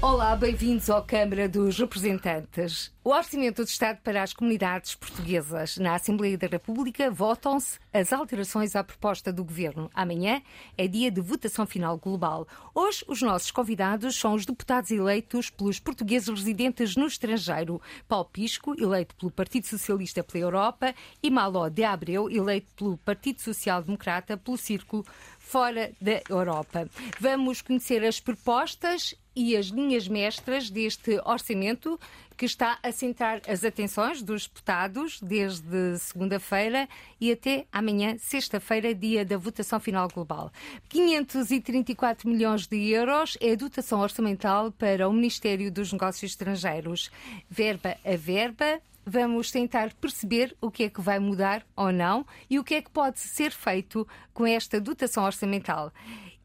Olá, bem-vindos à Câmara dos Representantes. O Orçamento de Estado para as Comunidades Portuguesas. Na Assembleia da República votam-se as alterações à proposta do Governo. Amanhã é dia de votação final global. Hoje, os nossos convidados são os deputados eleitos pelos portugueses residentes no estrangeiro. Paulo Pisco, eleito pelo Partido Socialista pela Europa, e Maló de Abreu, eleito pelo Partido Social Democrata pelo Círculo fora da Europa. Vamos conhecer as propostas e as linhas mestras deste orçamento que está a centrar as atenções dos deputados desde segunda-feira e até amanhã, sexta-feira, dia da votação final global. 534 milhões de euros é a dotação orçamental para o Ministério dos Negócios Estrangeiros. Verba a verba, vamos tentar perceber o que é que vai mudar ou não e o que é que pode ser feito com esta dotação orçamental.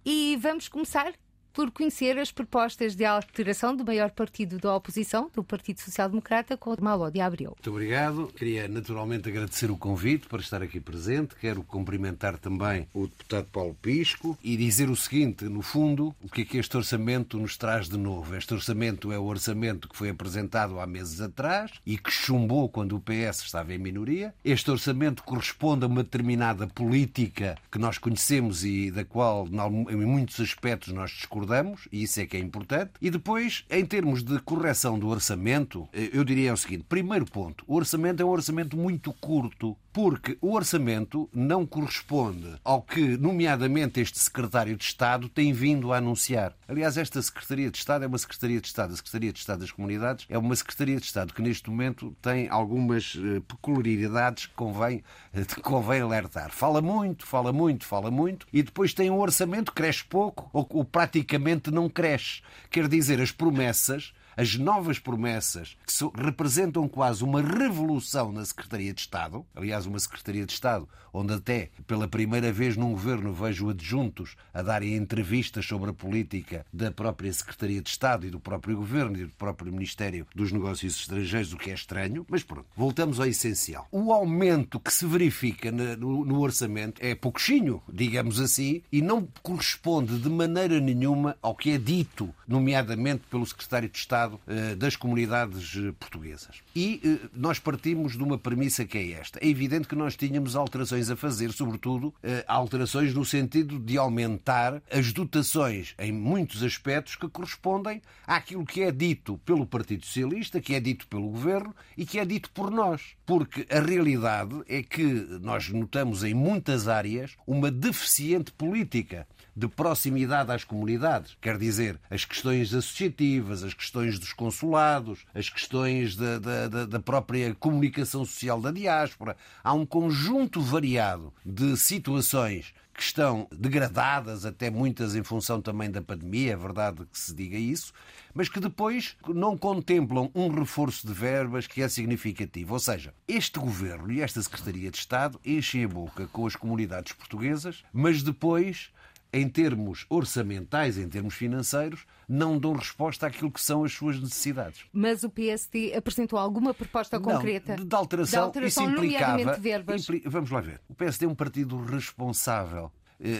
E vamos começar por conhecer as propostas de alteração do maior partido da oposição, do Partido Social Democrata, com o Malo de Abril. Muito obrigado. Queria naturalmente agradecer o convite para estar aqui presente. Quero cumprimentar também o deputado Paulo Pisco e dizer o seguinte: no fundo, o que é que este orçamento nos traz de novo? Este orçamento é o orçamento que foi apresentado há meses atrás e que chumbou quando o PS estava em minoria. Este orçamento corresponde a uma determinada política que nós conhecemos e da qual, em muitos aspectos, nós discordamos e isso é que é importante. E depois, em termos de correção do orçamento, eh, eu diria o seguinte: primeiro ponto, o orçamento é um orçamento muito curto, porque o orçamento não corresponde ao que, nomeadamente, este secretário de Estado tem vindo a anunciar. Aliás, esta Secretaria de Estado é uma Secretaria de Estado. A Secretaria de Estado das Comunidades é uma Secretaria de Estado que, neste momento, tem algumas eh, peculiaridades que convém, que convém alertar. Fala muito, fala muito, fala muito, e depois tem um orçamento que cresce pouco ou, ou praticamente não cresce. Quer dizer, as promessas as novas promessas que representam quase uma revolução na Secretaria de Estado, aliás, uma Secretaria de Estado onde até pela primeira vez num governo vejo adjuntos a darem entrevistas sobre a política da própria Secretaria de Estado e do próprio governo e do próprio Ministério dos Negócios Estrangeiros, o que é estranho, mas pronto, voltamos ao essencial. O aumento que se verifica no, orçamento é pouquinho, digamos assim, e não corresponde de maneira nenhuma ao que é dito, nomeadamente pelo Secretário de Estado Estado eh, das comunidades eh, portuguesas. E eh, nós partimos de uma premissa que é esta. É evidente que nós tínhamos alterações a fazer, sobretudo alterações no sentido de aumentar as dotações em muitos aspectos que correspondem àquilo que é dito pelo Partido Socialista, que é dito pelo Governo e que é dito por nós. Porque a realidade é que nós notamos em muitas áreas uma deficiente política de proximidade às comunidades. Quer dizer, as questões associativas, as questões dos consulados, as questões da, da, da própria comunicação social da diáspora. Há um conjunto variado de situações que estão degradadas, até muitas em função também da pandemia, é verdade que se diga isso, mas que depois não contemplam um reforço de verbas que é significativo. Ou seja, este governo e esta Secretaria de Estado enchem a boca com as comunidades portuguesas, mas depois em termos orçamentais, em termos financeiros, não dão resposta àquilo que são as suas necessidades. Mas o PSD apresentou alguma proposta concreta? Não, de alteração, de alteração isso implicava... Verbas. Impli... Vamos lá ver. O PSD é um partido responsável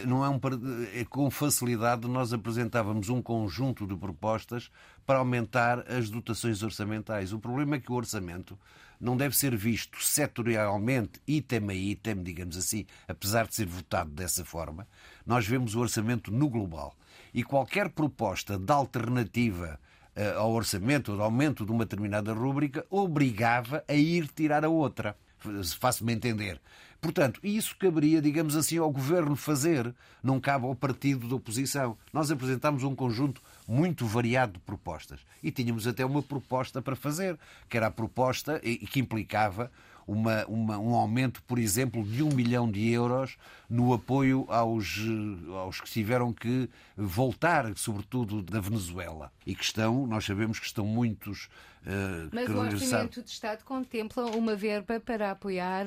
não é um é com facilidade nós apresentávamos um conjunto de propostas para aumentar as dotações orçamentais. O problema é que o orçamento não deve ser visto setorialmente, item a item, digamos assim, apesar de ser votado dessa forma. Nós vemos o orçamento no global. E qualquer proposta de alternativa uh, ao orçamento, ou de aumento de uma determinada rúbrica, obrigava a ir tirar a outra. Faço-me entender. Portanto, isso caberia, digamos assim, ao governo fazer, não cabe ao partido da oposição. Nós apresentámos um conjunto muito variado de propostas e tínhamos até uma proposta para fazer, que era a proposta que implicava uma, uma, um aumento, por exemplo, de um milhão de euros no apoio aos, aos que tiveram que voltar, sobretudo da Venezuela, e que estão, nós sabemos que estão muitos. Uh, Mas o Orçamento de Estado contempla uma verba para apoiar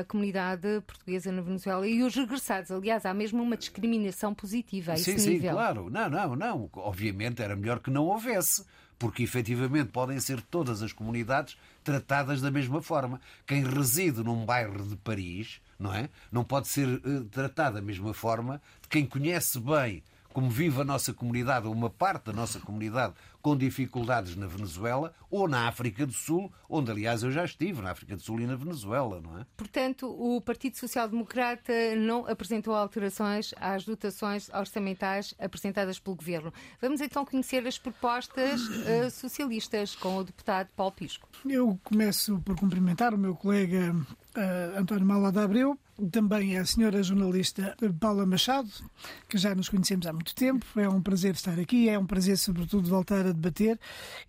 a comunidade portuguesa na Venezuela e os regressados. Aliás, há mesmo uma discriminação positiva a esse sim, nível. Sim, claro. Não, não, não. Obviamente era melhor que não houvesse porque efetivamente podem ser todas as comunidades tratadas da mesma forma. Quem reside num bairro de Paris, não é? Não pode ser uh, tratado da mesma forma de quem conhece bem como vive a nossa comunidade, ou uma parte da nossa comunidade, com dificuldades na Venezuela ou na África do Sul, onde, aliás, eu já estive, na África do Sul e na Venezuela, não é? Portanto, o Partido Social Democrata não apresentou alterações às dotações orçamentais apresentadas pelo Governo. Vamos então conhecer as propostas uh, socialistas com o deputado Paulo Pisco. Eu começo por cumprimentar o meu colega uh, António Malada Abreu, também a senhora jornalista Paula Machado, que já nos conhecemos há muito tempo. É um prazer estar aqui, é um prazer, sobretudo, voltar a debater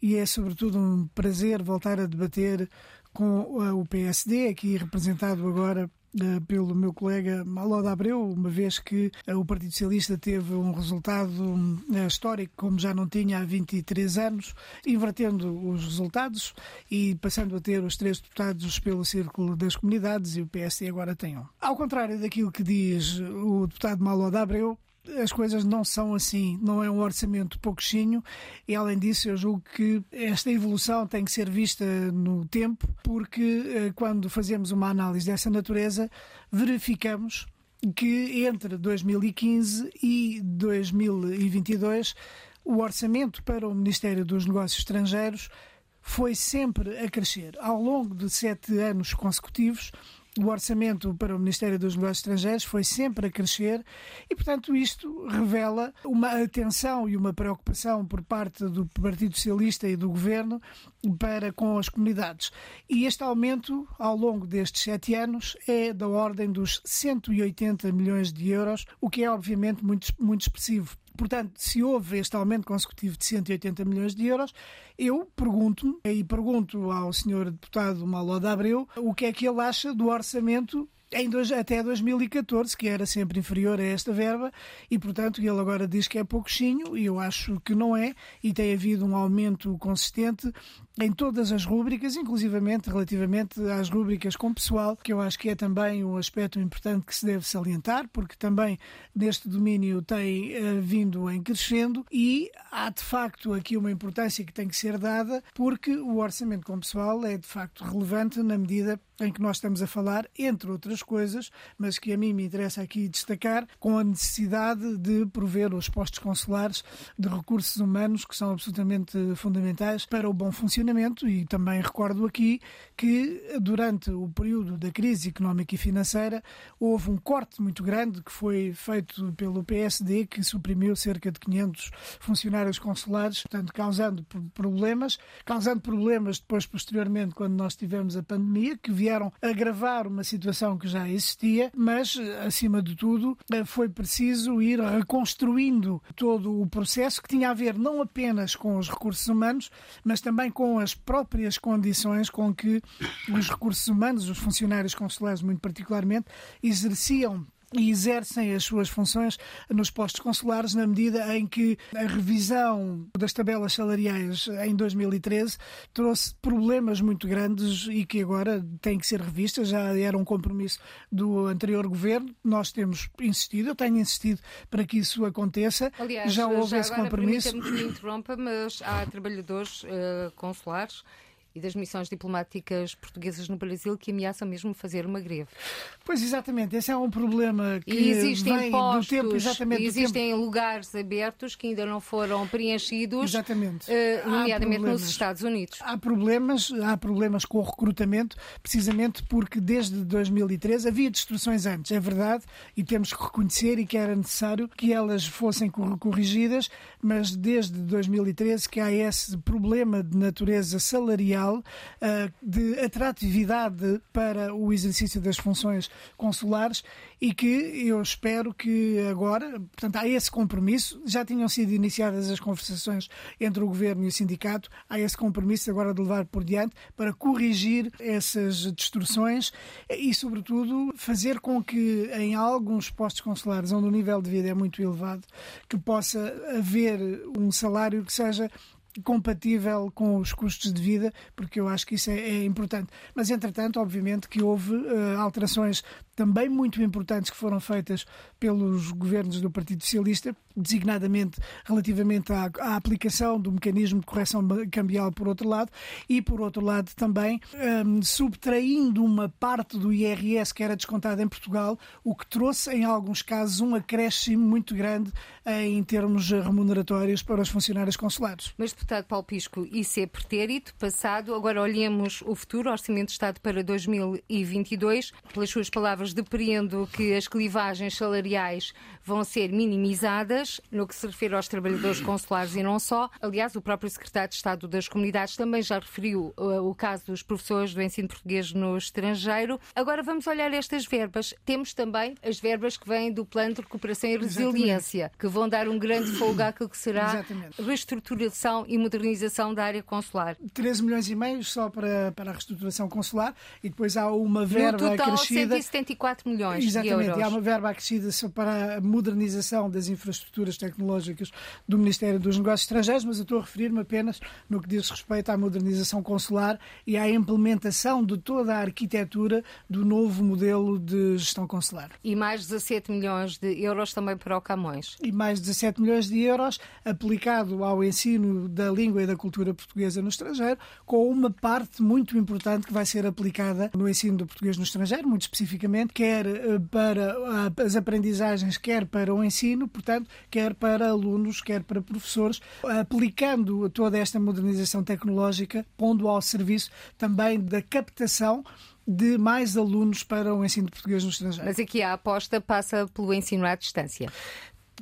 e é, sobretudo, um prazer voltar a debater com o PSD, aqui representado agora eh, pelo meu colega Maloda Abreu, uma vez que eh, o Partido Socialista teve um resultado eh, histórico, como já não tinha há 23 anos, invertendo os resultados e passando a ter os três deputados pelo Círculo das Comunidades e o PSD agora tem um. Ao contrário daquilo que diz o deputado Maloda Abreu, as coisas não são assim, não é um orçamento pouquinho e além disso eu julgo que esta evolução tem que ser vista no tempo porque eh, quando fazemos uma análise dessa natureza verificamos que entre 2015 e 2022 o orçamento para o Ministério dos Negócios Estrangeiros foi sempre a crescer. Ao longo de sete anos consecutivos, o orçamento para o Ministério dos Negócios Estrangeiros foi sempre a crescer e, portanto, isto revela uma atenção e uma preocupação por parte do Partido Socialista e do Governo para com as comunidades. E este aumento, ao longo destes sete anos, é da ordem dos 180 milhões de euros, o que é, obviamente, muito, muito expressivo Portanto, se houve este aumento consecutivo de 180 milhões de euros, eu pergunto-me, e pergunto ao senhor deputado Maloda Abreu, o que é que ele acha do orçamento em dois, até 2014, que era sempre inferior a esta verba, e portanto ele agora diz que é pouquinho, e eu acho que não é, e tem havido um aumento consistente em todas as rúbricas, inclusivamente relativamente às rúbricas com pessoal, que eu acho que é também um aspecto importante que se deve salientar, porque também neste domínio tem uh, vindo em crescendo e há de facto aqui uma importância que tem que ser dada, porque o orçamento com pessoal é de facto relevante na medida em que nós estamos a falar, entre outras coisas, mas que a mim me interessa aqui destacar, com a necessidade de prover os postos consulares de recursos humanos que são absolutamente fundamentais para o bom funcionamento funcionamento e também recordo aqui que durante o período da crise económica e financeira houve um corte muito grande que foi feito pelo PSD que suprimiu cerca de 500 funcionários consulares, portanto causando problemas, causando problemas depois posteriormente quando nós tivemos a pandemia que vieram agravar uma situação que já existia, mas acima de tudo foi preciso ir reconstruindo todo o processo que tinha a ver não apenas com os recursos humanos, mas também com com as próprias condições com que os recursos humanos, os funcionários consulares muito particularmente, exerciam e exercem as suas funções nos postos consulares na medida em que a revisão das tabelas salariais em 2013 trouxe problemas muito grandes e que agora têm que ser revistas. Já era um compromisso do anterior governo. Nós temos insistido, eu tenho insistido para que isso aconteça. Aliás, já houve já esse compromisso. Me interrompa, mas há trabalhadores uh, consulares e das missões diplomáticas portuguesas no Brasil que ameaçam mesmo fazer uma greve. Pois exatamente, esse é um problema que e existem vem postos, do tempo, exatamente, existem tempo. lugares abertos que ainda não foram preenchidos, exatamente. Uh, nomeadamente nos Estados Unidos. Há problemas, há problemas com o recrutamento, precisamente porque desde 2013 havia destruções antes, é verdade, e temos que reconhecer e que era necessário que elas fossem corrigidas, mas desde 2013 que há esse problema de natureza salarial eh, de atratividade para o exercício das funções consulares e que eu espero que agora, portanto, há esse compromisso, já tinham sido iniciadas as conversações entre o governo e o sindicato, há esse compromisso agora de levar por diante para corrigir essas distorções e, sobretudo, fazer com que em alguns postos consulares onde o nível de vida é muito elevado, que possa haver um salário que seja compatível com os custos de vida, porque eu acho que isso é, é importante. Mas, entretanto, obviamente que houve uh, alterações também muito importantes que foram feitas pelos governos do Partido Socialista designadamente relativamente à, à, aplicação do mecanismo de correção cambial, por outro lado, e por outro lado também um, subtraindo uma parte do IRS que era descontada em Portugal, o que trouxe em alguns casos um acréscimo muito grande em termos remuneratórios para os funcionários consulares. Mas, deputado Paulo Pisco, isso é pretérito, passado. Agora olhemos o futuro, Orçamento de Estado para 2022. Pelas suas palavras, depreendo que as clivagens salariais vão ser minimizadas no que se refere aos trabalhadores consulares e não só. Aliás, o próprio secretário de Estado das Comunidades também já referiu uh, o caso dos professores do ensino português no estrangeiro. Agora vamos olhar estas verbas. Temos também as verbas que vêm do Plano de Recuperação e Resiliência, Exatamente. que vão dar um grande fogo àquilo que será Exatamente. reestruturação e modernização da área consular. 13 milhões e meio só para, para a reestruturação consular e depois há uma verba no total, acrescida. 174 milhões Exatamente, de euros. e há uma verba acrescida para a modernização das infraestruturas tecnológicas do Ministério dos Negócios Estrangeiros, mas eu estou a referir-me apenas no que diz respeito à modernização consular e à implementação de toda a arquitetura do novo modelo de gestão consular. E mais 17 milhões de euros também para o Camões. E mais 17 milhões de euros aplicado ao ensino da língua e da cultura portuguesa no estrangeiro, com uma parte muito importante que vai ser aplicada no ensino do português no estrangeiro, muito especificamente, quer eh, para as aprendizagens, quer para o ensino, portanto, quer para alunos, quer para professores, aplicando toda esta modernização tecnológica, pondo ao serviço também da captação de mais alunos para o ensino de português no estrangeiro. Mas aqui a aposta passa pelo ensino à distância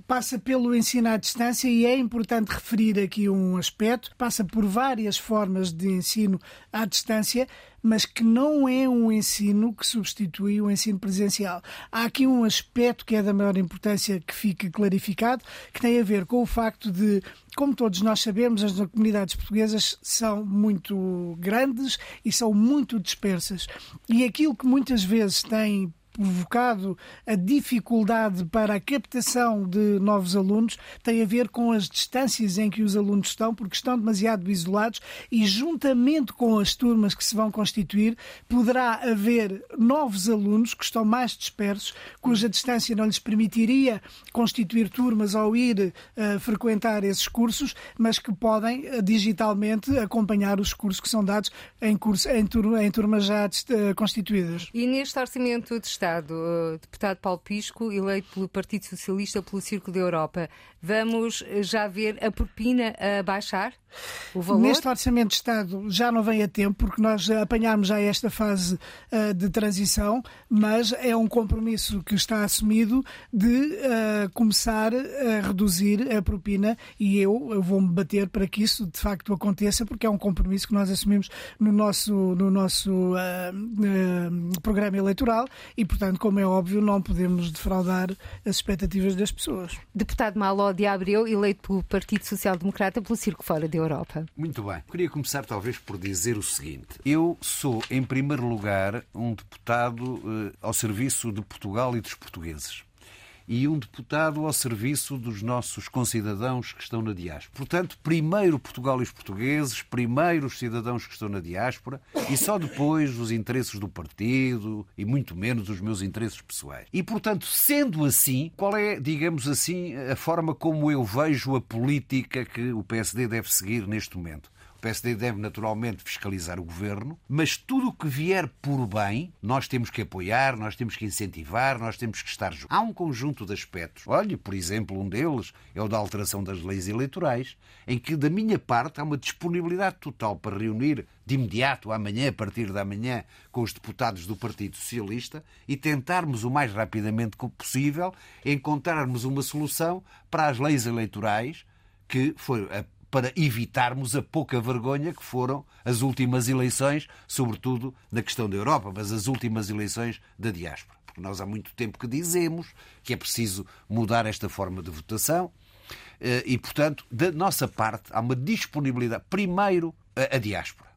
passa pelo ensino à distância e é importante referir aqui um aspecto, passa por várias formas de ensino à distância, mas que não é um ensino que substitui o ensino presencial. Há aqui um aspecto que é da maior importância que fica clarificado, que tem a ver com o facto de, como todos nós sabemos, as comunidades portuguesas são muito grandes e são muito dispersas. E aquilo que muitas vezes tem provocado a dificuldade para a captação de novos alunos tem a ver com as distâncias em que os alunos estão, porque estão demasiado isolados e, juntamente com as turmas que se vão constituir, poderá haver novos alunos que estão mais dispersos, cuja distância não lhes permitiria constituir turmas ou ir uh, frequentar esses cursos, mas que podem uh, digitalmente acompanhar os cursos que são dados em, curso, em, tur em turmas já uh, constituídas. E neste orçamento de Estado, Estado, uh, deputado Paulo Pisco, eleito pelo Partido Socialista pelo Círculo da Europa, vamos já ver a propina a baixar? Neste Orçamento de Estado já não vem a tempo, porque nós apanhámos já esta fase uh, de transição, mas é um compromisso que está assumido de uh, começar a reduzir a propina e eu, eu vou-me bater para que isso de facto aconteça, porque é um compromisso que nós assumimos no nosso, no nosso uh, programa eleitoral e, portanto, como é óbvio, não podemos defraudar as expectativas das pessoas. Deputado Maló de Abreu, eleito pelo Partido Social Democrata pelo Circo Fora de Europa. Muito bem. Queria começar talvez por dizer o seguinte. Eu sou, em primeiro lugar, um deputado eh, ao serviço de Portugal e dos portugueses e um deputado ao serviço dos nossos concidadãos que estão na diáspora. Portanto, primeiro Portugal e os portugueses, primeiro os cidadãos que estão na diáspora e só depois os interesses do partido e muito menos os meus interesses pessoais. E, portanto, sendo assim, qual é, digamos assim, a forma como eu vejo a política que o PSD deve seguir neste momento? O PSD deve naturalmente fiscalizar o governo, mas tudo o que vier por bem, nós temos que apoiar, nós temos que incentivar, nós temos que estar juntos. Há um conjunto de aspectos. Olhe, por exemplo, um deles é o da alteração das leis eleitorais, em que, da minha parte, há uma disponibilidade total para reunir de imediato, amanhã, a partir da manhã, com os deputados do Partido Socialista e tentarmos o mais rapidamente possível encontrarmos uma solução para as leis eleitorais que foi para evitarmos a pouca vergonha que foram as últimas eleições, sobretudo na questão da Europa, mas as últimas eleições da diáspora. Porque nós há muito tempo que dizemos que é preciso mudar esta forma de votação eh, e, portanto, da nossa parte, há uma disponibilidade. Primeiro, a diáspora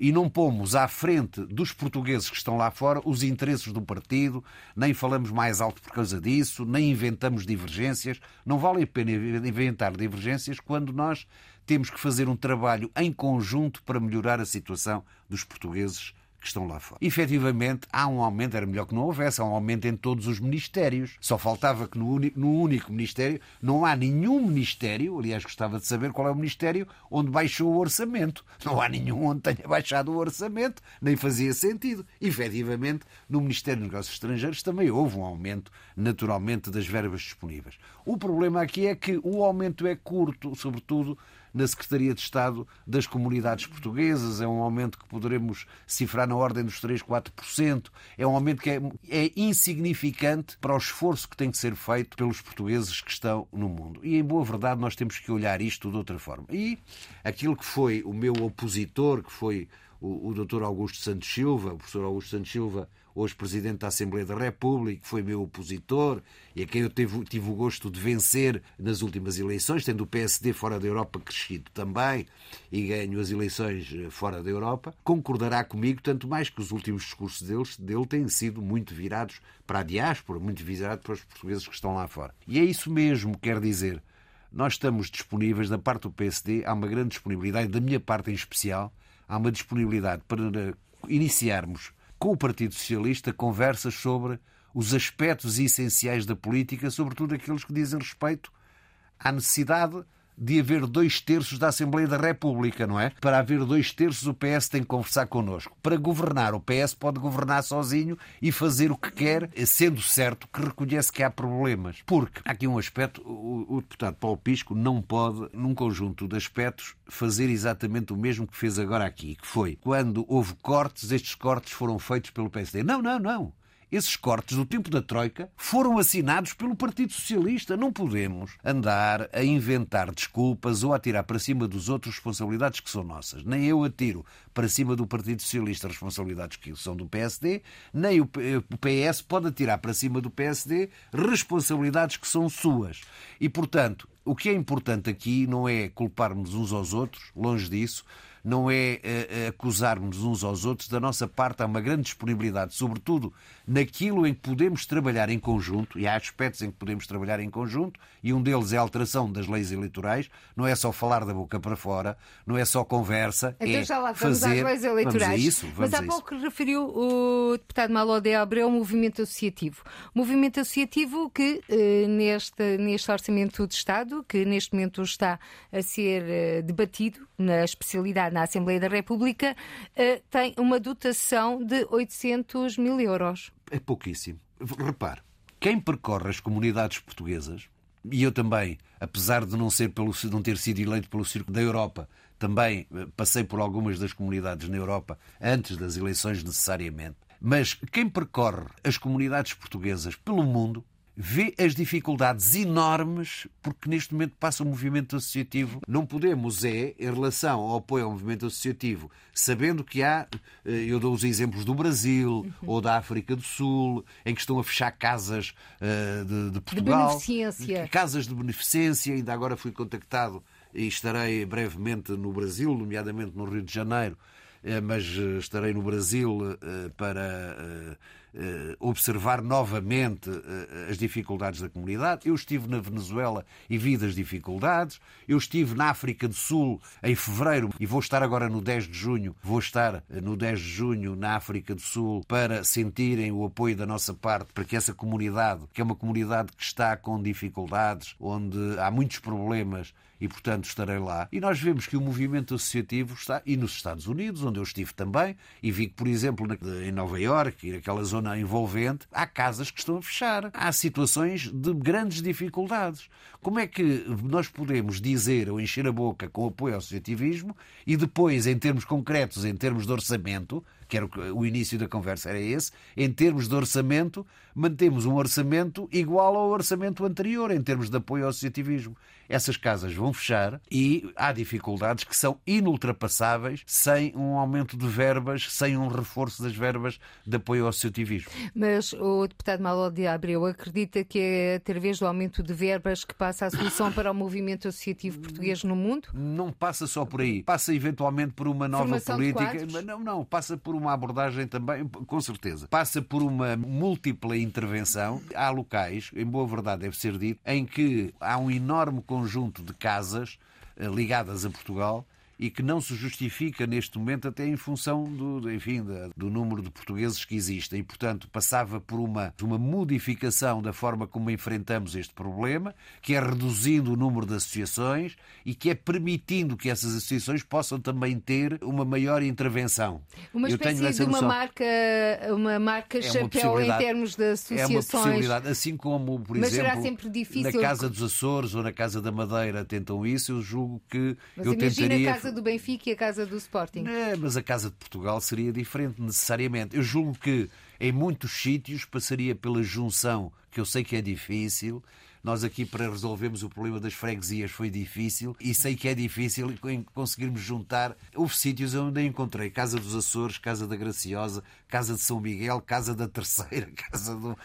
e não pomos à frente dos portugueses que estão lá fora os interesses do partido, nem falamos mais alto por causa disso, nem inventamos divergências. Não vale a pena inventar divergências quando nós temos que fazer um trabalho em conjunto para melhorar a situação dos portugueses que estão lá fora. Efetivamente, há um aumento, era melhor que não houvesse, há um aumento em todos os ministérios. Só faltava que no, no único ministério não há nenhum ministério, aliás, gostava de saber qual é o ministério onde baixou o orçamento. Não há nenhum onde tenha baixado o orçamento, nem fazia sentido. Efetivamente, no Ministério dos Negócios Estrangeiros também houve um aumento, naturalmente, das verbas disponíveis. O problema aqui é que o aumento é curto, sobretudo na Secretaria de Estado das Comunidades Portuguesas. É um aumento que poderemos cifrar na ordem dos 3, 4%. É um aumento que é, é insignificante para o esforço que tem que ser feito pelos portugueses que estão no mundo. E, em boa verdade, nós temos que olhar isto de outra forma. E aquilo que foi o meu opositor, que foi o, o Dr. Augusto Santos Silva, o professor Augusto Santos Silva, hoje Presidente da Assembleia da República, foi meu opositor e a quem eu tive, o gosto de vencer nas últimas eleições, tendo o PSD fora da Europa crescido também e ganho as eleições eh, fora da Europa, concordará comigo, tanto mais que os últimos discursos deles, dele têm sido muito virados para a diáspora, muito virados para os portugueses que estão lá fora. E é isso mesmo, quer dizer, nós estamos disponíveis, da parte do PSD, há uma grande disponibilidade, da minha parte em especial, há uma disponibilidade para iniciarmos com o Partido Socialista conversas sobre os aspectos essenciais da política, sobretudo aqueles que dizem respeito à necessidade de haver dois terços da Assembleia da República, não é? Para haver dois terços, o PS tem que conversar connosco. Para governar, o PS pode governar sozinho e fazer o que quer, sendo certo que reconhece que há problemas. Porque há aqui um aspecto, o, o deputado Paulo Pisco não pode, num conjunto de aspectos, fazer exatamente o mesmo que fez agora aqui, que foi quando houve cortes, estes cortes foram feitos pelo PSD. Não, não, não esses cortes do tempo da Troika foram assinados pelo Partido Socialista. Não podemos andar a inventar desculpas ou a tirar para cima dos outros responsabilidades que são nossas. Nem eu atiro para cima do Partido Socialista responsabilidades que são do PSD, nem o PS pode atirar para cima do PSD responsabilidades que são suas. E, portanto, o que é importante aqui não é culparmos uns aos outros, longe disso, não é uh, acusarmos uns aos outros. Da nossa parte, há uma grande disponibilidade, sobretudo naquilo em que podemos trabalhar em conjunto, e há aspectos em que podemos trabalhar em conjunto, e um deles é a alteração das leis eleitorais. Não é só falar da boca para fora, não é só conversa. Então é já lá vamos fazer... às leis eleitorais. Vamos a isso, vamos Mas há pouco referiu o deputado Malode Abreu o movimento associativo. Movimento associativo que eh, neste, neste Orçamento de Estado, que neste momento está a ser eh, debatido na especialidade na Assembleia da República, eh, tem uma dotação de 800 mil euros. É pouquíssimo. Repare, quem percorre as comunidades portuguesas, e eu também, apesar de não, ser pelo, não ter sido eleito pelo Círculo da Europa, também eh, passei por algumas das comunidades na Europa antes das eleições necessariamente. Mas quem percorre as comunidades portuguesas pelo mundo vê as dificuldades enormes porque neste momento passa o movimento associativo. Não podemos é, em relação ao apoio ao movimento associativo, sabendo que há, eh, eu dou os exemplos do Brasil uhum. ou da África do Sul, em que estão a fechar casas uh, de, de, Portugal. De beneficência. Casas de beneficência, ainda agora fui contactado e estarei brevemente no Brasil, nomeadamente no Rio de Janeiro, eh, mas estarei no Brasil para observar novamente eh, as dificuldades da comunidade. Eu estive na Venezuela e vi das dificuldades. Eu estive na África do Sul em fevereiro e vou estar agora no 10 de junho. Vou estar eh, no 10 de junho na África do Sul para sentirem o apoio da nossa parte para que essa comunidade, que é uma comunidade que está com dificuldades, onde há muitos problemas, e, portanto, estarei lá. E nós vemos que o movimento associativo está, e nos Estados Unidos, onde eu estive também, e vi que, por exemplo, em Nova Iorque naquela zona envolvente, há casas que estão a fechar. Há situações de grandes dificuldades. Como é que nós podemos dizer ou encher a boca com apoio ao associativismo e depois, em termos concretos, em termos de orçamento, que era o início da conversa era esse, em termos de orçamento, mantemos um orçamento igual ao orçamento anterior, em termos de apoio ao associativismo. Essas casas vão fechar e há dificuldades que são inultrapassáveis sem um aumento de verbas, sem um reforço das verbas de apoio ao associativismo. Mas o deputado Malo de Abreu acredita que é através do aumento de verbas que passa a solução para o movimento associativo português no mundo? Não passa só por aí. Passa eventualmente por uma nova Formação política. Não, não. Passa por uma abordagem também, com certeza. Passa por uma múltipla intervenção. Há locais, em boa verdade deve ser dito, em que há um enorme conjunto de casas eh, ligadas a Portugal e que não se justifica neste momento até em função do, enfim, do número de portugueses que existem. E, portanto, passava por uma, uma modificação da forma como enfrentamos este problema, que é reduzindo o número de associações e que é permitindo que essas associações possam também ter uma maior intervenção. Uma espécie de uma marca, uma marca é chapéu uma em termos de associações. É uma possibilidade, assim como, por Mas exemplo, sempre difícil... na Casa dos Açores ou na Casa da Madeira tentam isso, eu julgo que Mas eu tentaria... Casa do Benfica e a Casa do Sporting. É, mas a Casa de Portugal seria diferente, necessariamente. Eu julgo que em muitos sítios passaria pela junção, que eu sei que é difícil, nós aqui, para resolvermos o problema das freguesias, foi difícil e sei que é difícil conseguirmos juntar. Houve sítios onde encontrei Casa dos Açores, Casa da Graciosa, Casa de São Miguel, Casa da Terceira, Casa do.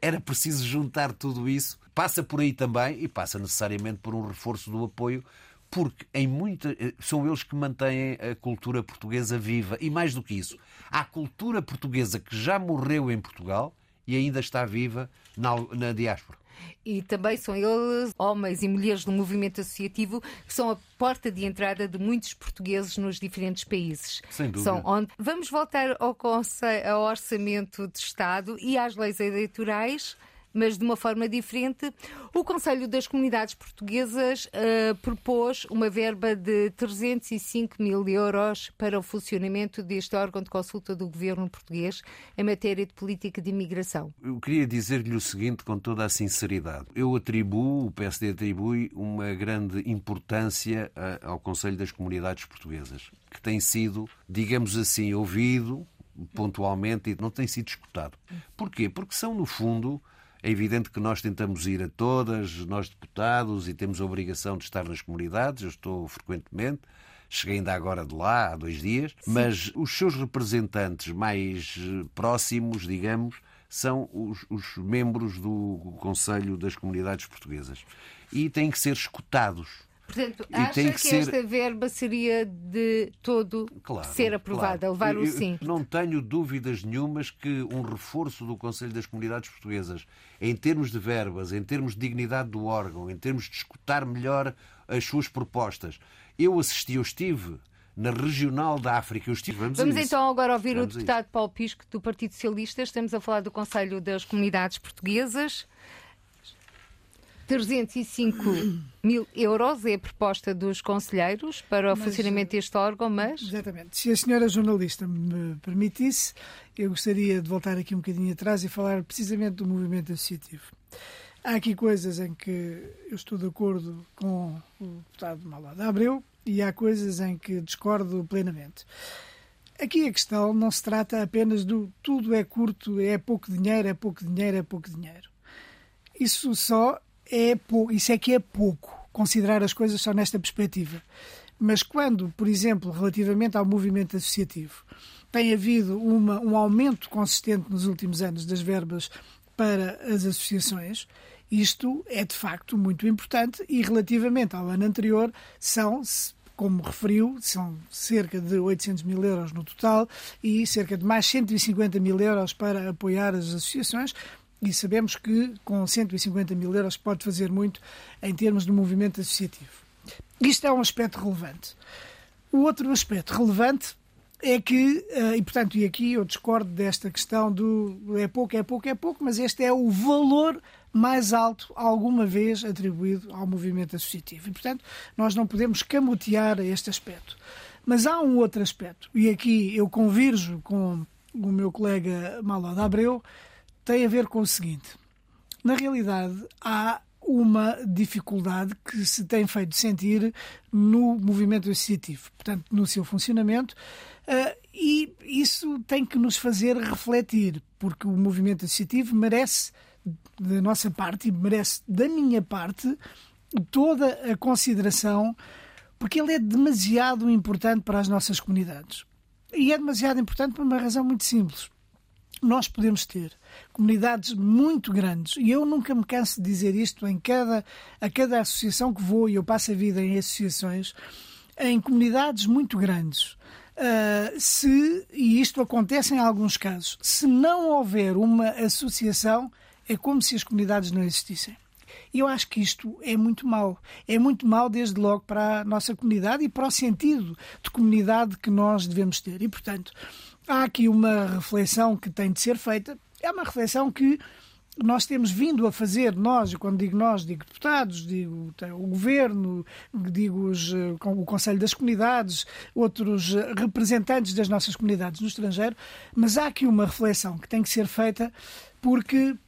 Era preciso juntar tudo isso. Passa por aí também e passa necessariamente por um reforço do apoio porque em muita, são eles que mantêm a cultura portuguesa viva. E mais do que isso, há cultura portuguesa que já morreu em Portugal e ainda está viva na, na diáspora. E também são eles, homens e mulheres do movimento associativo, que são a porta de entrada de muitos portugueses nos diferentes países. Sem dúvida. São onde... Vamos voltar ao, conselho, ao Orçamento de Estado e às leis eleitorais mas de uma forma diferente. O Conselho das Comunidades Portuguesas uh, propôs uma verba de 305 mil euros para o funcionamento deste órgão de consulta do governo português em matéria de política de imigração. Eu queria dizer-lhe o seguinte com toda a sinceridade. Eu atribuo, o PSD atribui, uma grande importância eh, ao Conselho das Comunidades Portuguesas, que tem sido, digamos assim, ouvido pontualmente e não tem sido escutado. Porquê? Porque são, no fundo, é evidente que nós tentamos ir a todas, nós deputados, e temos a obrigação de estar nas comunidades. Eu estou frequentemente. Cheguei ainda agora de lá, há dois dias. Sim. Mas os seus representantes mais eh, próximos, digamos, são os, os membros do Conselho das Comunidades Portuguesas. E têm que ser escutados. Portanto, e acha que, que ser... esta verba seria de todo claro, ser aprovada, claro. levar o sim? não tenho dúvidas nenhumas que um reforço do Conselho das Comunidades Portuguesas, em termos de verbas, em termos de dignidade do órgão, em termos de escutar melhor as suas propostas. Eu assisti, eu estive na regional da África. Eu estive, vamos vamos então agora ouvir vamos o deputado Paulo Pisco, do Partido Socialista. Estamos a falar do Conselho das Comunidades Portuguesas. 305 mil euros é a proposta dos conselheiros para o mas, funcionamento deste órgão, mas. Exatamente. Se a senhora jornalista me permitisse, eu gostaria de voltar aqui um bocadinho atrás e falar precisamente do movimento associativo. Há aqui coisas em que eu estou de acordo com o deputado Malada Abreu e há coisas em que discordo plenamente. Aqui a questão não se trata apenas do tudo é curto, é pouco dinheiro, é pouco dinheiro, é pouco dinheiro. Isso só é pouco, isso é que é pouco, considerar as coisas só nesta perspectiva. Mas quando, por exemplo, relativamente ao movimento associativo, tem havido uma, um aumento consistente nos últimos anos das verbas para as associações, isto é de facto muito importante e relativamente ao ano anterior são como referiu, são cerca de 800 mil euros no total e cerca de mais 150 mil euros para apoiar as associações, e sabemos que com 150 mil euros pode fazer muito em termos de movimento associativo. Isto é um aspecto relevante. O outro aspecto relevante é que, eh, e portanto, e aqui eu discordo desta questão do é pouco, é pouco, é pouco, mas este é o valor mais alto alguma vez atribuído ao movimento associativo. E, portanto, nós não podemos camutear este aspecto. Mas há um outro aspecto, e aqui eu convirjo com o meu colega Malo da Abreu, tem a ver com o seguinte: na realidade, há uma dificuldade que se tem feito sentir no movimento associativo, portanto, no seu funcionamento, eh, e isso tem que nos fazer refletir, porque o movimento associativo merece, da nossa parte, e merece da minha parte, toda a consideração, porque ele é demasiado importante para as nossas comunidades. E é demasiado importante por uma razão muito simples nós podemos ter comunidades muito grandes, e eu nunca me canso de dizer isto em cada, a cada associação que vou, e eu passo a vida em associações, em comunidades muito grandes. Uh, se, e isto acontece em alguns casos, se não houver uma associação, é como se as comunidades não existissem. Eu acho que isto é muito mau. É muito mau, desde logo, para a nossa comunidade e para o sentido de comunidade que nós devemos ter. E, portanto, há aqui uma reflexão que tem de ser feita. É uma reflexão que nós temos vindo a fazer, nós, quando digo nós, digo deputados, digo o governo, digo os, eh, o Conselho das Comunidades, outros eh, representantes das nossas comunidades no estrangeiro, mas há aqui uma reflexão que tem que ser feita porque uh,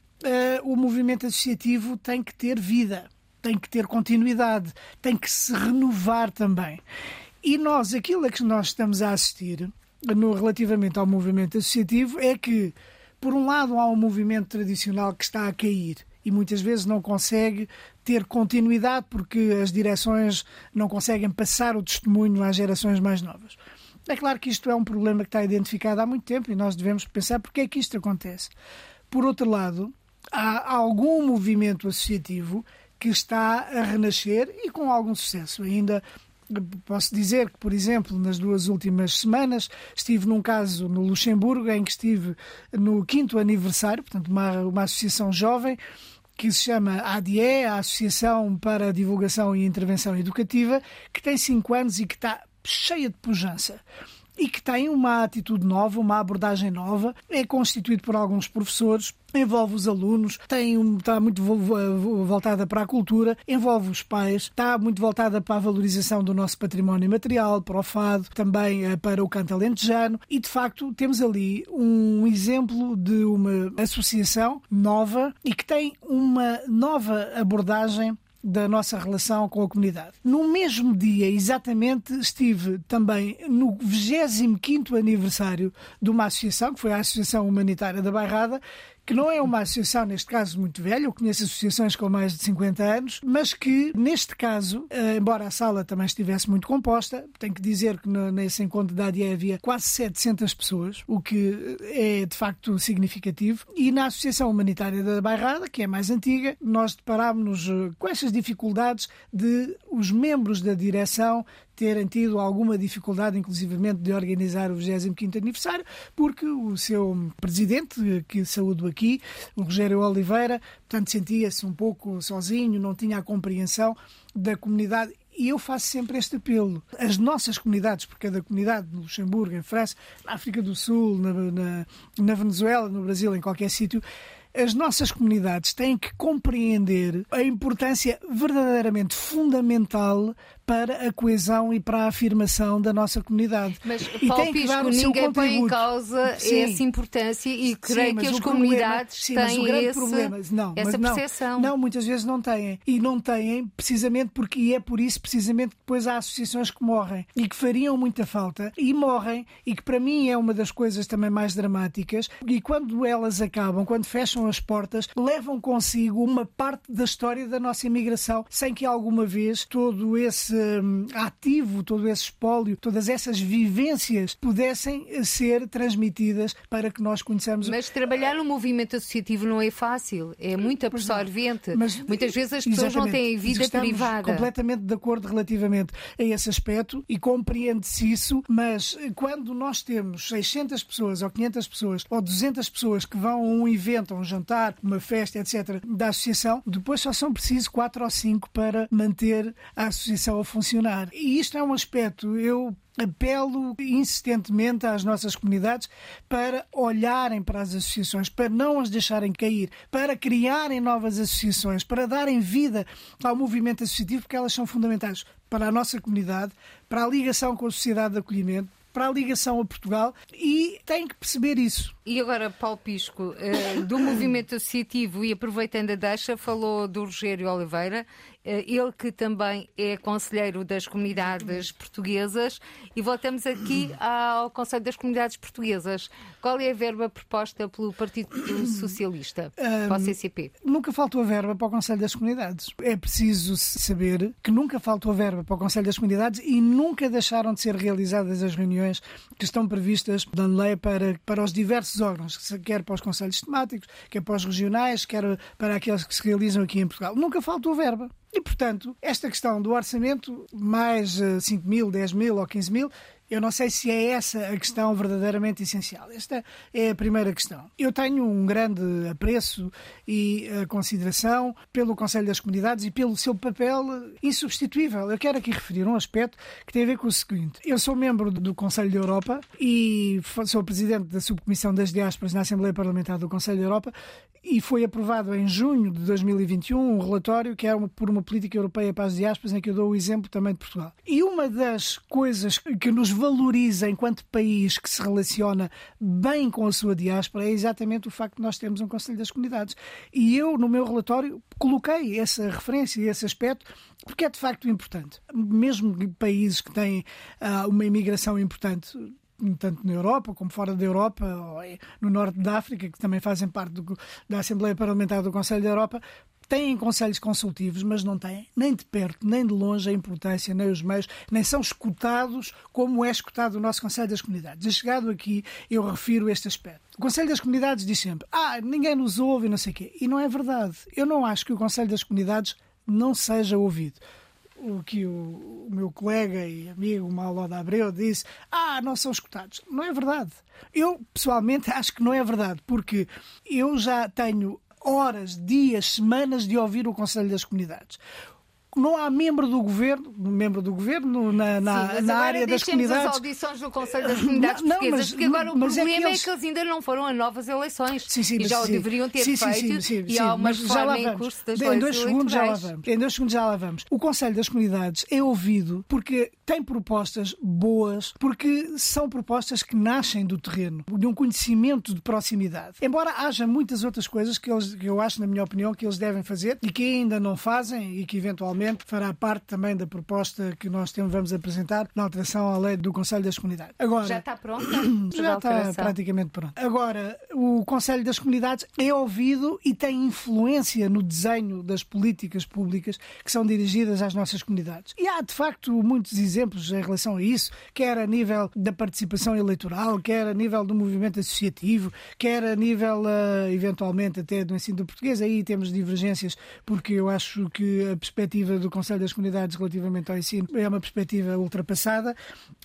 o movimento associativo tem que ter vida, tem que ter continuidade, tem que se renovar também. E nós, aquilo a que nós estamos a assistir no, relativamente ao movimento associativo é que por um lado, há um movimento tradicional que está a cair e muitas vezes não consegue ter continuidade porque as direções não conseguem passar o testemunho às gerações mais novas. É claro que isto é um problema que está identificado há muito tempo e nós devemos pensar porque é que isto acontece. Por outro lado, há algum movimento associativo que está a renascer e com algum sucesso. Ainda Posso dizer que, por exemplo, nas duas últimas semanas estive num caso no Luxemburgo em que estive no quinto aniversário, portanto, uma, uma associação jovem que se chama ADIE, a Associação para a Divulgação e Intervenção Educativa, que tem cinco anos e que está cheia de pujança e que tem uma atitude nova, uma abordagem nova, é constituído por alguns professores, envolve os alunos, tem está muito voltada para a cultura, envolve os pais, está muito voltada para a valorização do nosso património material, para o fado, também eh, para o canto alentejano e de facto temos ali um exemplo de uma associação nova e que tem uma nova abordagem da nossa relação com a comunidade. No mesmo dia, exatamente, estive também no 25º aniversário de uma associação, que foi a Associação Humanitária da Bairrada, que não é uma associação, neste caso, muito velha, eu conheço associações com mais de 50 anos, mas que, neste caso, eh, embora a sala também estivesse muito composta, tenho que dizer que nesse encontro da ADIE havia quase 700 pessoas, o que é, de facto, significativo. E na Associação Humanitária da Bairrada, que é mais antiga, nós deparámos-nos eh, com essas dificuldades de os membros da direção terem tido alguma dificuldade, inclusivamente, de organizar o 25º aniversário, porque o seu presidente, que saúdo aqui, o Rogério Oliveira, portanto, sentia-se um pouco sozinho, não tinha a compreensão da comunidade e eu faço sempre este apelo. As nossas comunidades, porque cada comunidade, no Luxemburgo, em França, na África do Sul, na, na, na Venezuela, no Brasil, em qualquer sítio, as nossas comunidades têm que compreender a importância verdadeiramente fundamental para a coesão e para a afirmação da nossa comunidade. Mas, e Paulo tem Pisco, ninguém põe em causa sim. essa importância e creio sim, que as comunidades problema, sim, têm esse, problema, não, essa percepção. Não, não, muitas vezes não têm. E não têm precisamente porque, e é por isso precisamente que depois há associações que morrem e que fariam muita falta e morrem e que para mim é uma das coisas também mais dramáticas e quando elas acabam, quando fecham as portas, levam consigo uma parte da história da nossa imigração sem que alguma vez todo esse Hum, ativo, todo esse espólio, todas essas vivências pudessem ser transmitidas para que nós conheçamos. Mas trabalhar no movimento associativo não é fácil, é muito absorvente. Mas, Muitas vezes as pessoas não têm vida privada. completamente de acordo relativamente a esse aspecto e compreende-se isso, mas quando nós temos 600 pessoas ou 500 pessoas ou 200 pessoas que vão a um evento, a um jantar, uma festa, etc., da associação, depois só são precisos 4 ou 5 para manter a associação a funcionar. E isto é um aspecto, eu apelo insistentemente às nossas comunidades para olharem para as associações, para não as deixarem cair, para criarem novas associações, para darem vida ao movimento associativo, porque elas são fundamentais para a nossa comunidade, para a ligação com a sociedade de acolhimento, para a ligação a Portugal e têm que perceber isso. E agora, Paulo Pisco, eh, do movimento associativo e aproveitando a deixa, falou do Rogério Oliveira, ele que também é conselheiro das comunidades portuguesas. E voltamos aqui ao Conselho das Comunidades Portuguesas. Qual é a verba proposta pelo Partido Socialista para o CCP? Nunca faltou a verba para o Conselho das Comunidades. É preciso saber que nunca faltou a verba para o Conselho das Comunidades e nunca deixaram de ser realizadas as reuniões que estão previstas na lei para, para os diversos órgãos, quer para os conselhos temáticos, quer para os regionais, quer para aqueles que se realizam aqui em Portugal. Nunca faltou verba. E, portanto, esta questão do orçamento, mais 5 eh, mil, 10 mil ou 15 mil, Eu não sei se é essa a questão verdadeiramente essencial. Esta é a primeira questão. Eu tenho um grande apreço e uh, consideração pelo Conselho das Comunidades e pelo seu papel insubstituível. Eu quero aqui referir um aspecto que tem a ver com o seguinte. Eu sou membro do Conselho da Europa e sou presidente da Subcomissão das Diásporas na Assembleia Parlamentar do Conselho da Europa e foi aprovado em junho de 2021 um relatório que é uma, por uma política europeia para as diásporas, em que eu dou o exemplo também de Portugal. E uma das coisas que nos valoriza enquanto país que se relaciona bem com a sua diáspora é exatamente o facto de nós termos um Conselho das Comunidades. E eu, no meu relatório, coloquei essa referência e esse aspecto porque é de facto importante. Mesmo países que têm uh, uma imigração importante, tanto na Europa como fora da Europa, no norte da África, que também fazem parte do, da Assembleia Parlamentar do Conselho da Europa, têm conselhos consultivos, mas não têm nem de perto, nem de longe a importância, nem os meios, nem são escutados como é escutado o nosso Conselho das Comunidades. E chegado aqui, eu refiro este aspecto. O Conselho das Comunidades diz sempre: ah, ninguém nos ouve e não sei o quê. E não é verdade. Eu não acho que o Conselho das Comunidades não seja ouvido o que o, meu colega e amigo Paulo da Abreu disse, ah, não são escutados. Não é verdade. Eu, pessoalmente, acho que não é verdade, porque eu já tenho horas, dias, semanas de ouvir o Conselho das Comunidades não há membro do governo, membro do governo na, na, Sim, na área das comunidades. as audições do Conselho das Comunidades não, Portuguesas, mas, porque agora o problema é que, eles... é que, eles... ainda não foram a novas eleições. Sim, sim, e já o deveriam ter sim, feito sim, e há uma reforma em curso das em dois segundos já lá vamos. Em dois segundos já lá vamos. O Conselho das Comunidades é ouvido porque tem propostas boas, porque são propostas que nascem do terreno, de um conhecimento de proximidade. Embora haja muitas outras coisas que, eles, que eu acho, na minha opinião, que eles devem fazer e que ainda não fazem e que eventualmente fará parte também da proposta que nós temos, vamos apresentar na alteração à lei do Conselho das Comunidades. Agora, já está pronta? já está praticamente pronta. Agora, o Conselho das Comunidades é ouvido e tem influência no desenho das políticas públicas que são dirigidas às nossas comunidades. E há, de facto, muitos exemplos em relação a isso, quer a nível da participação eleitoral, quer a nível do movimento associativo, quer a nível, uh, eventualmente, até do ensino do português. Aí temos divergências, porque eu acho que a perspectiva do Conselho das Comunidades relativamente ao ensino é uma perspectiva ultrapassada,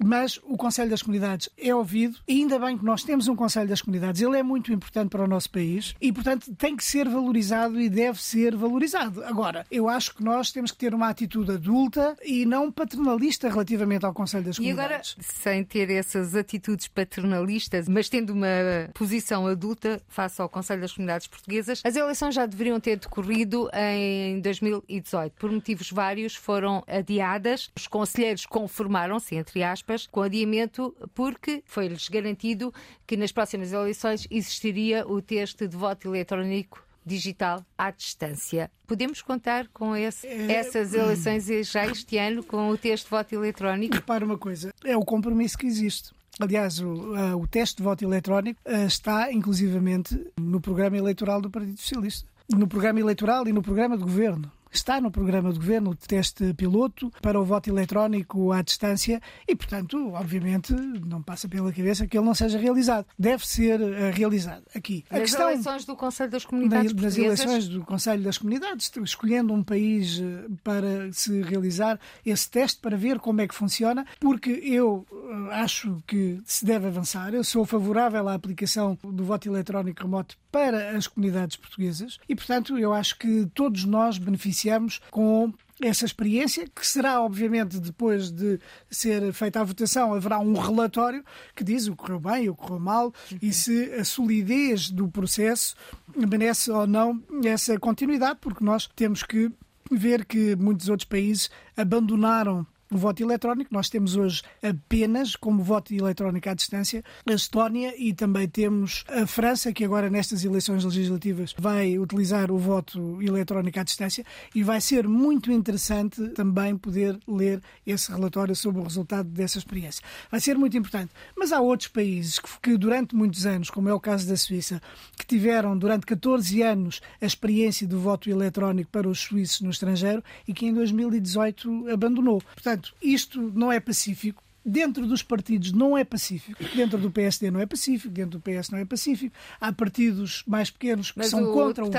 mas o Conselho das Comunidades é ouvido e ainda bem que nós temos um Conselho das Comunidades. Ele é muito importante para o nosso país e, portanto, tem que ser valorizado e deve ser valorizado. Agora, eu acho que nós temos que ter uma atitude adulta e não paternalista relativamente ao Conselho das Comunidades. E agora, sem ter essas atitudes paternalistas, mas tendo uma posição adulta face ao Conselho das Comunidades Portuguesas, as eleições já deveriam ter decorrido em 2018, por motivos vários foram adiadas. Os conselheiros conformaram-se, entre aspas, com adiamento porque foi-lhes garantido que nas próximas eleições existiria o teste de voto eletrónico digital à distância. Podemos contar com esse, é... essas eleições já este ano com o teste de voto eletrónico? Repara uma coisa, é o compromisso que existe. Aliás, o, uh, o teste de voto eletrónico uh, está inclusivamente no programa eleitoral do Partido Socialista. No programa eleitoral e no programa de governo. Está no programa de governo o teste piloto para o voto eletrónico à distância e, portanto, obviamente, não passa pela cabeça que ele não seja realizado. Deve ser uh, realizado aqui. A nas questão, eleições do Conselho das Comunidades Nas eleições do Conselho das Comunidades, escolhendo um país eh, para se realizar esse teste para ver como é que funciona, porque eu uh, acho que se deve avançar. Eu sou favorável à aplicação do voto eletrónico remoto para as comunidades portuguesas e, portanto, eu acho que todos nós beneficiamos com essa experiência, que será, obviamente, depois de ser feita a votação, haverá um relatório que diz o que correu bem, o que correu mal e se a solidez do processo merece ou não essa continuidade, porque nós temos que ver que muitos outros países abandonaram o voto eletrónico. Nós temos hoje apenas como voto eletrónico à distância a Estónia e também temos a França, que agora nestas eleições legislativas vai utilizar o voto eletrónico à distância e vai ser muito interessante também poder ler esse relatório sobre o resultado dessa experiência. Vai ser muito importante. Mas há outros países que, que durante muitos anos, como é o caso da Suíça, que tiveram durante 14 anos a experiência do voto eletrónico para os suíços no estrangeiro e que em 2018 abandonou. Portanto, Portanto, isto não é pacífico. Dentro dos partidos não é pacífico, dentro do PSD não é pacífico, dentro do PS não é pacífico. Há partidos mais pequenos que mas são o contra o voto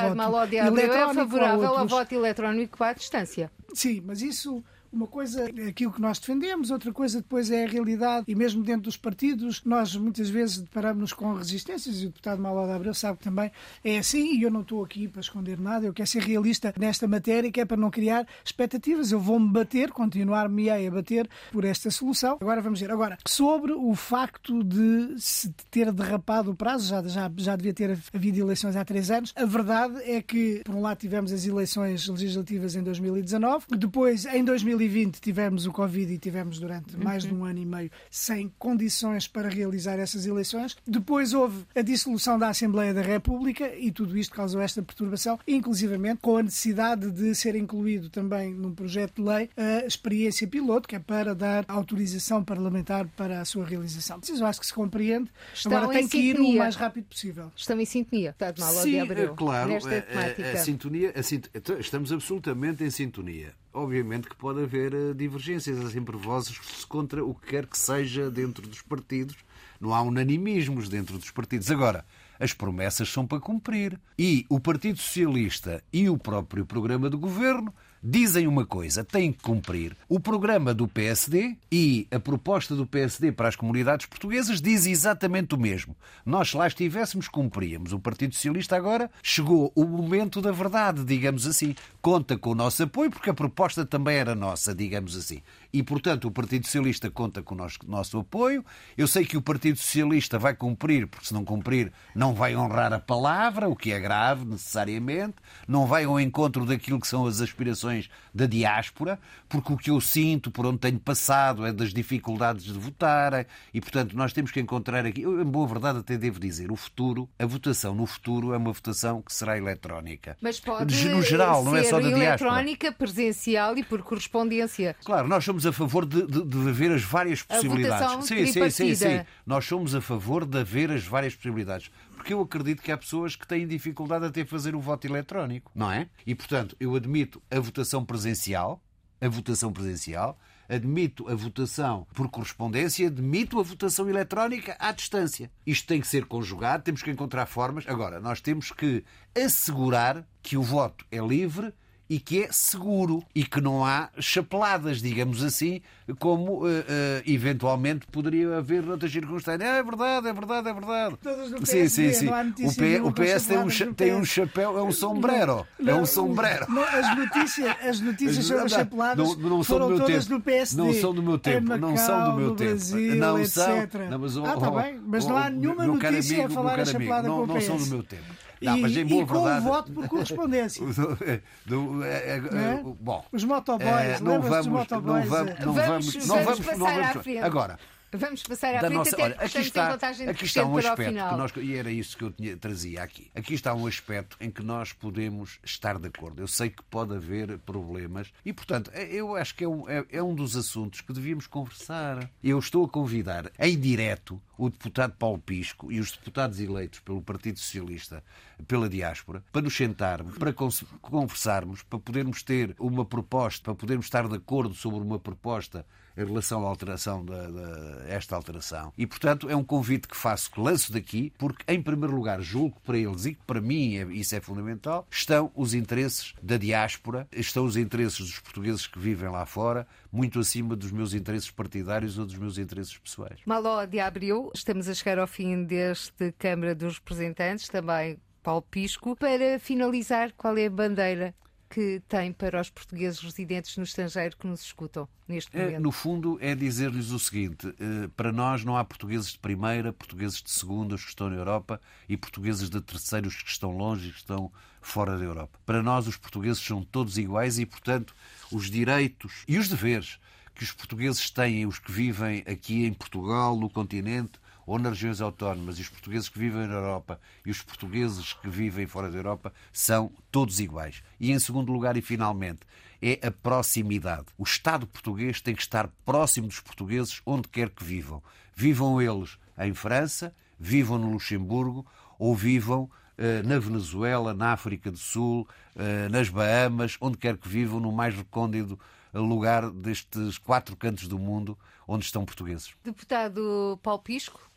eletrónico. é favorável ao voto eletrónico à distância. Sim, mas isso uma coisa é aquilo que nós defendemos, outra coisa depois é a realidade e mesmo dentro dos partidos nós muitas vezes deparamos-nos com resistências e o deputado Malo da Abreu sabe que também é assim e eu não estou aqui para esconder nada, eu quero ser realista nesta matéria que é para não criar expectativas. Eu vou-me bater, continuar-me a bater por esta solução. Agora vamos ver. Agora, sobre o facto de se ter derrapado o prazo, já, já, já devia ter havido eleições há três anos, a verdade é que, por um lado, tivemos as eleições legislativas em 2019, depois, em 2020, tivemos o Covid e tivemos durante mais de um ano e meio sem condições para realizar essas eleições. Depois houve a dissolução da Assembleia da República e tudo isto causou esta perturbação, inclusivamente com a necessidade de ser incluído também num projeto de lei a experiência piloto, que é para dar autorização parlamentar para a sua realização. Eu acho que se compreende. Estão Agora tem que ir o mais rápido possível. Estão em sintonia, está de mal Sim, de Abreu, claro. nesta a- a-. A, sintonia, a sint- então, estamos absolutamente em sintonia. Obviamente que pode haver eh, divergências, há sempre vozes contra o que quer que seja dentro dos partidos. Não há unanimismos dentro dos partidos. Agora, as promessas são para cumprir. E o Partido Socialista e o próprio programa do governo dizem uma coisa, têm que cumprir. O programa do PSD e a proposta do PSD para as comunidades portuguesas diz exatamente o mesmo. Nós, se lá estivéssemos, cumpríamos. O Partido Socialista agora chegou o momento da verdade, digamos assim. Conta com o nosso apoio, porque a proposta também era nossa, digamos assim. E, portanto, o Partido Socialista conta com o nosso, nosso apoio. Eu sei que o Partido Socialista vai cumprir, porque se não cumprir, não vai honrar a palavra, o que é grave, necessariamente. Não vai ao encontro daquilo que são as aspirações da diáspora, porque o que eu sinto, por onde tenho passado, é das dificuldades de votar. E, portanto, nós temos que encontrar aqui. Eu, em boa verdade, até devo dizer, o futuro, a votação no futuro é uma votação que será eletrónica. Mas pode De- no geral, não é só da diáspora. eletrónica, presencial e por correspondência. Claro, nós somos a favor de, de, de haver as várias possibilidades. votação sim, sim, sim, tripartida. sim. Nós somos a favor de haver as várias possibilidades. Porque eu acredito que há pessoas que têm dificuldade até fazer o voto eletrónico, não é? E, portanto, eu admito a votação presencial, a votação presencial, admito a votação por correspondência, admito a votação eletrónica à distância. Isto tem que ser conjugado, temos que encontrar formas. Agora, nós temos que assegurar que o voto é livre e que é seguro e que não há chapeladas, digamos assim, como eh, eh, eventualmente poderia haver noutras circunstâncias. É verdade, é verdade, é verdade. Sim, sim, sim. não há notícia O, P- o PS tem um, tem um PS. chapéu, é um sombrero. é Não, um sombrero. não, as notícias, as notícias sobre as chapeladas não, não são foram do meu todas tempo. do PSD. Não são do meu tempo. Em não Macau, são do meu tempo. Brasil, não etc. são. Não, mas, oh, ah, está bem. Mas não há nenhuma notícia amigo, a falar a não, com o não são PS. do meu tempo. E, Não, mas em boa e com verdade. o voto por correspondência. Do- é, é, Não é? Bom, Os motoboys, eh, não vamos, não motoboys? vamos, não Vamos- vamos, não vamos vamos, não passar à vamos. frente. Agora, Vamos passar à da frente nossa, até olha, aqui está, aqui está um aspecto que nós, e era isso que eu tinha, trazia aqui. Aqui está um aspecto em que nós podemos estar de acordo. Eu sei que pode haver problemas e, portanto, eu acho que é um, é, é um dos assuntos que devíamos conversar. Eu estou a convidar em direto o deputado Paulo Pisco e os deputados eleitos pelo Partido Socialista, pela diáspora, para nos sentarmos, para conversarmos, para podermos ter uma proposta, para podermos estar de acordo sobre uma proposta em relação à alteração da, da- esta alteração. E, portanto, é um convite que faço, que lanço daqui, porque, em primeiro lugar, julgo que para eles e que para mim é- isso é fundamental, estão os interesses da diáspora, estão os interesses dos portugueses que vivem lá fora, muito acima dos meus interesses partidários ou dos meus interesses pessoais. Maló de Abril, estamos a chegar ao fim deste Câmara dos Representantes, também Paulo Pisco. Para finalizar, qual é a bandeira que tem para os portugueses residentes no estrangeiro que nos escutam neste É, momento? no fundo, é dizer-lhes o seguinte: eh, para nós não há portugueses de primeira, portugueses de segunda, os que estão na Europa, e portugueses de terceira, os que estão longe e que estão fora da Europa. Para nós, os portugueses são todos iguais e, portanto, os direitos e os deveres que os portugueses têm, os que vivem aqui em Portugal, no continente, ou nas regiões autónomas, e os portugueses que vivem na Europa e os portugueses que vivem fora da Europa são todos iguais. E em segundo lugar e finalmente, é a proximidade. O Estado português tem que estar próximo dos portugueses onde quer que vivam. Vivam eles em França, vivam no Luxemburgo ou vivam eh, na Venezuela, na África do Sul, eh, nas Bahamas, onde quer que vivam, no mais recôndito lugar destes quatro cantos do mundo onde estão portugueses. Deputado Paulo Pisco,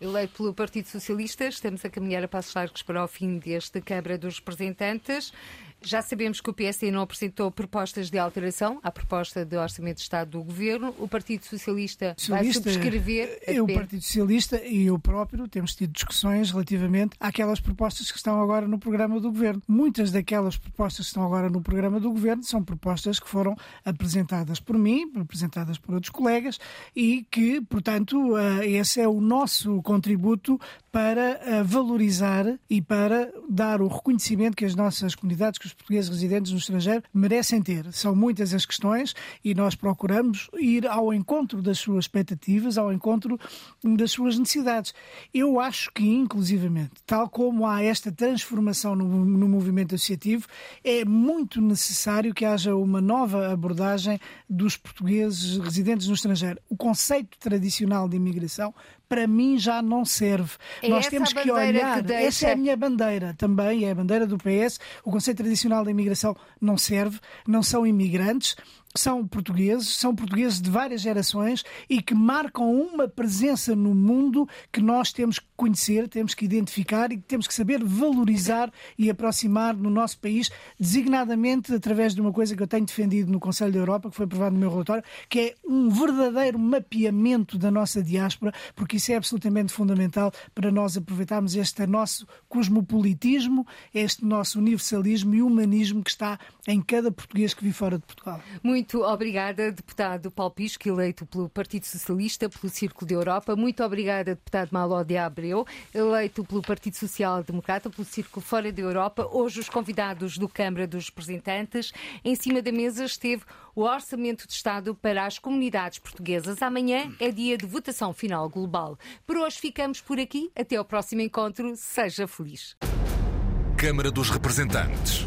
eleito pelo Partido Socialista, estamos a caminhar a passos largos para o fim deste Câmara dos Representantes. Já sabemos que o PSD não apresentou propostas de alteração à proposta de Orçamento de Estado do Governo. O Partido Socialista, Socialista vai subscrever. O Partido Socialista e eu próprio temos tido discussões relativamente àquelas propostas que estão agora no programa do Governo. Muitas daquelas propostas que estão agora no programa do Governo são propostas que foram apresentadas por mim, apresentadas por outros colegas e que, portanto, eh, esse é o nosso contributo para eh, valorizar e para dar o reconhecimento que as nossas comunidades, que os portugueses residentes no estrangeiro merecem ter. São muitas as questões e nós procuramos ir ao encontro das suas expectativas, ao encontro das suas necessidades. Eu acho que, inclusivamente, tal como há esta transformação no, no movimento associativo, é muito necessário que haja uma nova abordagem dos portugueses residentes no estrangeiro. O conceito tradicional de imigração para mim já não serve. É Nós temos que olhar. Que essa é a minha bandeira também, é a bandeira do PS. O conceito tradicional da imigração não serve, não são imigrantes são portugueses, são portugueses de várias gerações e que marcam uma presença no mundo que nós temos que conhecer, temos que identificar e temos que saber valorizar e aproximar no nosso país, designadamente através de uma coisa que eu tenho defendido no Conselho da Europa, que foi aprovado no meu relatório, que é um verdadeiro mapeamento da nossa diáspora, porque isso é absolutamente fundamental para nós aproveitarmos este nosso cosmopolitismo, este nosso universalismo e humanismo que está em cada português que vive fora de Portugal. Muito muito obrigada, deputado Paulo Pisco, eleito pelo Partido Socialista, pelo Círculo de Europa. Muito obrigada, deputado Malo de Abreu, eleito pelo Partido Social Democrata, pelo Círculo Fora da Europa. Hoje, os convidados do Câmara dos Representantes. Em cima da mesa esteve o Orçamento de Estado para as comunidades portuguesas. Amanhã é dia de votação final global. Por hoje ficamos por aqui. Até ao próximo encontro. Seja feliz. Câmara dos Representantes.